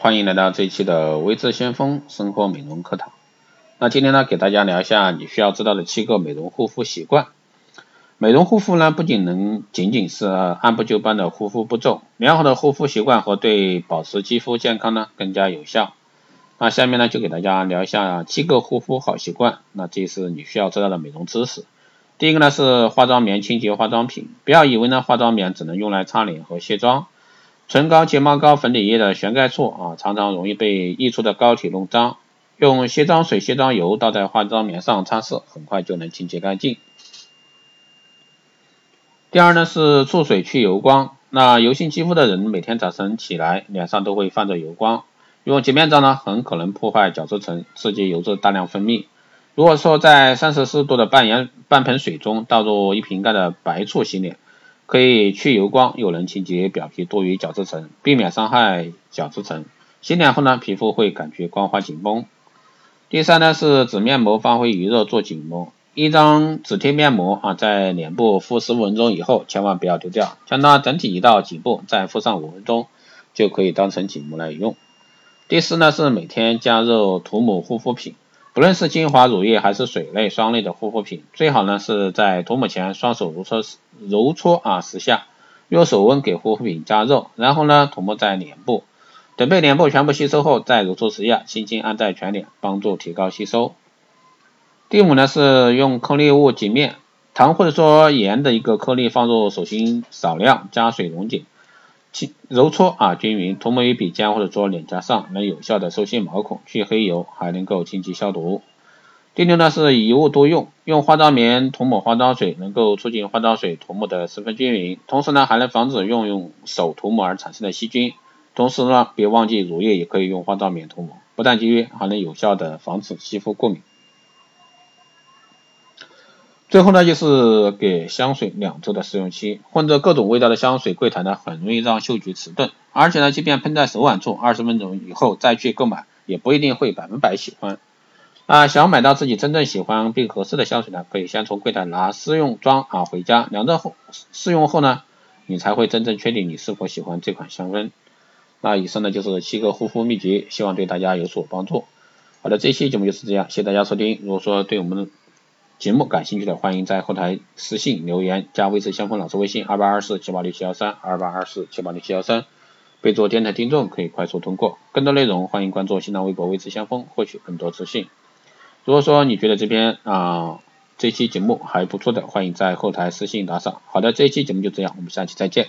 欢迎来到这一期的微智先锋生活美容课堂。那今天呢，给大家聊一下你需要知道的七个美容护肤习惯。美容护肤呢，不仅能仅仅是按部就班的护肤步骤，良好的护肤习惯和对保持肌肤健康呢更加有效。那下面呢，就给大家聊一下七个护肤好习惯。那这是你需要知道的美容知识。第一个呢是化妆棉清洁化妆品，不要以为呢化妆棉只能用来擦脸和卸妆。唇膏、睫毛膏、粉底液的旋盖处啊，常常容易被溢出的膏体弄脏。用卸妆水、卸妆油倒在化妆棉上擦拭，很快就能清洁干净。第二呢是醋水去油光。那油性肌肤的人每天早晨起来脸上都会泛着油光，用洁面皂呢很可能破坏角质层，刺激油脂大量分泌。如果说在三十四度的半盐半盆水中倒入一瓶盖的白醋洗脸。可以去油光，又能清洁表皮多余角质层，避免伤害角质层。洗脸后呢，皮肤会感觉光滑紧绷。第三呢是纸面膜发挥余热做紧膜，一张纸贴面膜啊，在脸部敷十五分钟以后，千万不要丢掉，将它整体移到颈部，再敷上五分钟，就可以当成紧膜来用。第四呢是每天加热涂抹护肤品。不论是精华、乳液还是水类、霜类的护肤品，最好呢是在涂抹前双手揉搓揉搓啊十下，用手温给护肤品加热，然后呢涂抹在脸部，等被脸部全部吸收后再揉搓十下，轻轻按在全脸，帮助提高吸收。第五呢是用颗粒物洁面，糖或者说盐的一个颗粒放入手心少量，加水溶解。揉搓啊均匀，涂抹于鼻尖或者说脸颊上，能有效的收细毛孔、去黑油，还能够清洁消毒。第六呢是一物多用，用化妆棉涂抹化妆水，能够促进化妆水涂抹的十分均匀，同时呢还能防止用用手涂抹而产生的细菌。同时呢别忘记乳液也可以用化妆棉涂抹，不但节约，还能有效的防止肌肤过敏。最后呢，就是给香水两周的试用期，混着各种味道的香水柜台呢，很容易让嗅觉迟钝，而且呢，即便喷在手腕处，二十分钟以后再去购买，也不一定会百分百喜欢。啊，想买到自己真正喜欢并合适的香水呢，可以先从柜台拿试用装啊回家，两周后试用后呢，你才会真正确定你是否喜欢这款香氛。那以上呢就是七个护肤秘诀，希望对大家有所帮助。好的，这期节目就是这样，谢谢大家收听。如果说对我们节目感兴趣的，欢迎在后台私信留言，加微智相锋老师微信二八二四七八六七幺三二八二四七八六七幺三，备注电台听众可以快速通过。更多内容欢迎关注新浪微博微智相锋，获取更多资讯。如果说你觉得这篇啊这期节目还不错的，欢迎在后台私信打赏。好的，这一期节目就这样，我们下期再见。